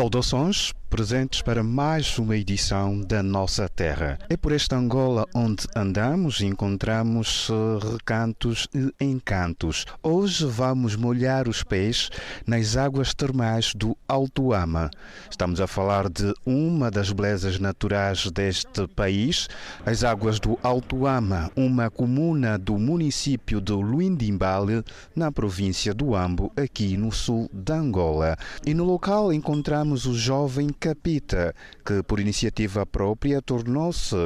Saudações presentes para mais uma edição da Nossa Terra. É por esta Angola onde andamos e encontramos eh, recantos e encantos. Hoje vamos molhar os pés nas águas termais do Alto Ama. Estamos a falar de uma das belezas naturais deste país, as águas do Alto Ama, uma comuna do município de Luindimbale, na província do Ambo, aqui no sul da Angola. E no local encontramos o jovem Capita, que por iniciativa própria tornou-se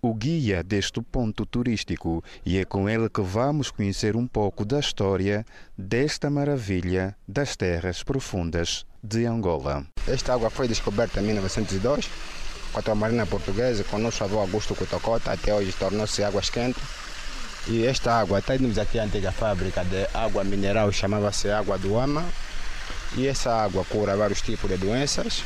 o guia deste ponto turístico e é com ele que vamos conhecer um pouco da história desta maravilha das terras profundas de Angola. Esta água foi descoberta em 1902 com a marina portuguesa, com o nosso avô Augusto Cotocota, até hoje tornou-se águas quentes. E esta água, temos aqui a antiga fábrica de água mineral, chamava-se Água do Ama. E essa água cura vários tipos de doenças,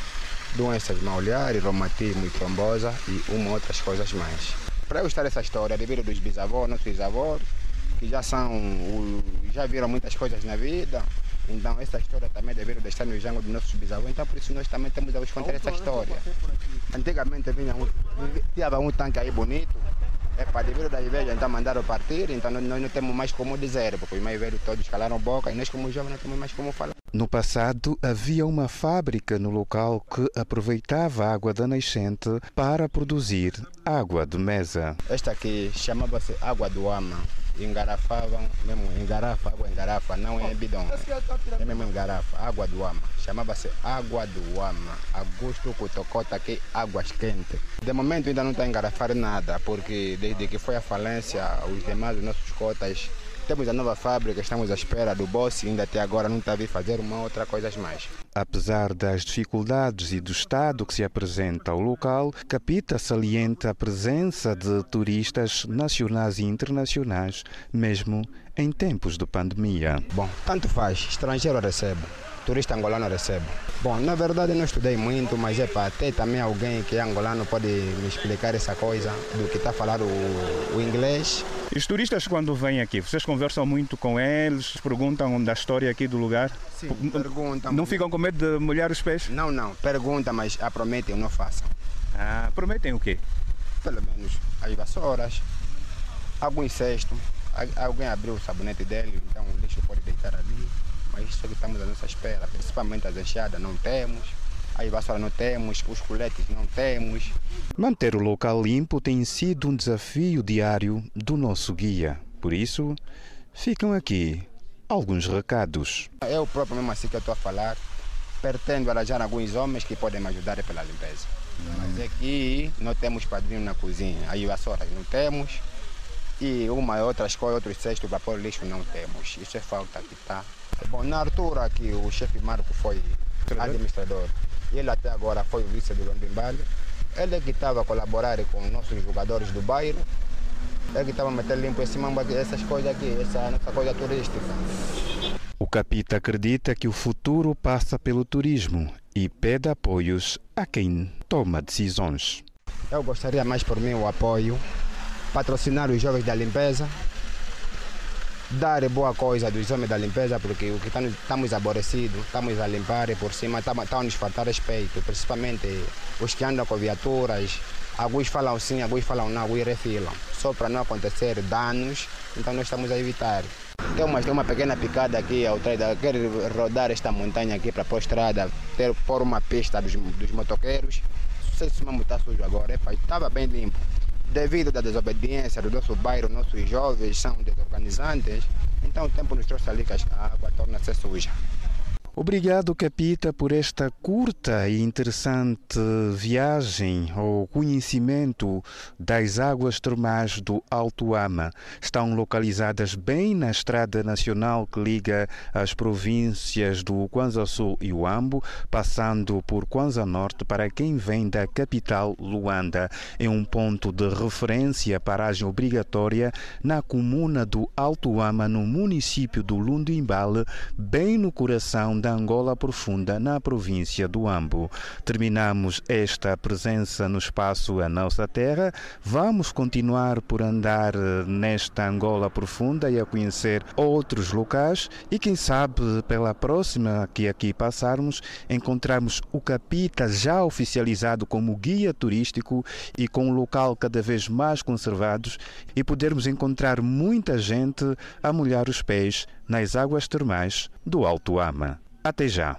doenças mauliares, reumatismo e trombosa e uma outras coisas mais. Para eu estar essa história, devido dos bisavós, nossos bisavós, que já são, já viram muitas coisas na vida, então essa história também deveria estar no jango dos nossos bisavós, então por isso nós também temos a contar essa história. Antigamente vinha um, tinha um tanque aí bonito, é para devido da inveja, então mandaram partir, então nós, nós não temos mais como dizer, porque os mais velhos todos calaram boca e nós como jovens não temos mais como falar. No passado, havia uma fábrica no local que aproveitava a água da nascente para produzir água de mesa. Esta aqui chamava-se água do ama. Engarafavam, mesmo em garrafa, água em garrafa, não é bidão. É mesmo em garrafa, água do ama. Chamava-se água do ama. Augusto Cotocota aqui, águas quentes. De momento ainda não está a engarrafar nada, porque desde que foi a falência, os demais, os nossos cotas, temos a nova fábrica, estamos à espera do boss e ainda até agora não está a vir fazer uma outra coisa mais. Apesar das dificuldades e do estado que se apresenta ao local, Capita salienta a presença de turistas nacionais e internacionais, mesmo em tempos de pandemia. Bom, tanto faz, estrangeiro recebe turista angolano recebe. Bom, na verdade não estudei muito, mas é para ter também alguém que é angolano pode me explicar essa coisa do que está a falar o, o inglês. Os turistas quando vêm aqui, vocês conversam muito com eles, perguntam da história aqui do lugar? Sim, perguntam. Não ficam com medo de molhar os pés? Não, não, perguntam, mas a prometem, não façam. Ah, prometem o quê? Pelo menos as vassouras, algum cesto, alguém abriu o sabonete dele, então o lixo pode isso que estamos à nossa espera, principalmente as enxadas não temos, as vassouras não temos, os coletes não temos. Manter o local limpo tem sido um desafio diário do nosso guia. Por isso, ficam aqui alguns recados. Eu próprio mesmo assim que eu estou a falar, pretendo arranjar alguns homens que podem me ajudar pela limpeza. Hum. Mas aqui não temos padrinho na cozinha, aí vassouras não temos e uma outras coisas, outros cestos para pôr lixo não temos. Isso é falta que está Bom, na altura que o chefe Marco foi administrador, ele até agora foi o vice do Londimbale, ele é que estava a colaborar com nossos jogadores do bairro, ele que estava a meter limpo esse mambo aqui, essas coisas aqui, essa nossa coisa turística. O Capita acredita que o futuro passa pelo turismo e pede apoios a quem toma decisões. Eu gostaria mais por mim o apoio, patrocinar os jovens da limpeza, dar boa coisa dos homens da limpeza, porque o que estamos aborrecidos, estamos a limpar por cima estamos a nos faltar respeito, principalmente os que andam com viaturas. Alguns falam sim, alguns falam não, alguns refilam. Só para não acontecer danos, então nós estamos a evitar. Tem uma, tem uma pequena picada aqui ao traida, quero rodar esta montanha aqui para a estrada, ter, pôr uma pista dos, dos motoqueiros. Não sei se o mesmo está sujo agora, estava bem limpo devido à desobediência do nosso bairro, nossos jovens são desorganizantes, então o tempo nos trouxe ali que a água torna-se suja. Obrigado, Capita, por esta curta e interessante viagem ao conhecimento das águas termais do Alto Ama. Estão localizadas bem na estrada nacional que liga as províncias do Kwanza Sul e Uambo, passando por Kwanza Norte para quem vem da capital Luanda. É um ponto de referência, paragem obrigatória na comuna do Alto Ama, no município do Lundimbale, bem no coração da Angola Profunda, na província do Ambo. Terminamos esta presença no espaço A Nossa Terra. Vamos continuar por andar eh, nesta Angola Profunda e a conhecer outros locais e quem sabe pela próxima que aqui passarmos encontrarmos o Capita já oficializado como guia turístico e com o local cada vez mais conservados e podermos encontrar muita gente a molhar os pés nas águas termais do Alto Ama. Até já!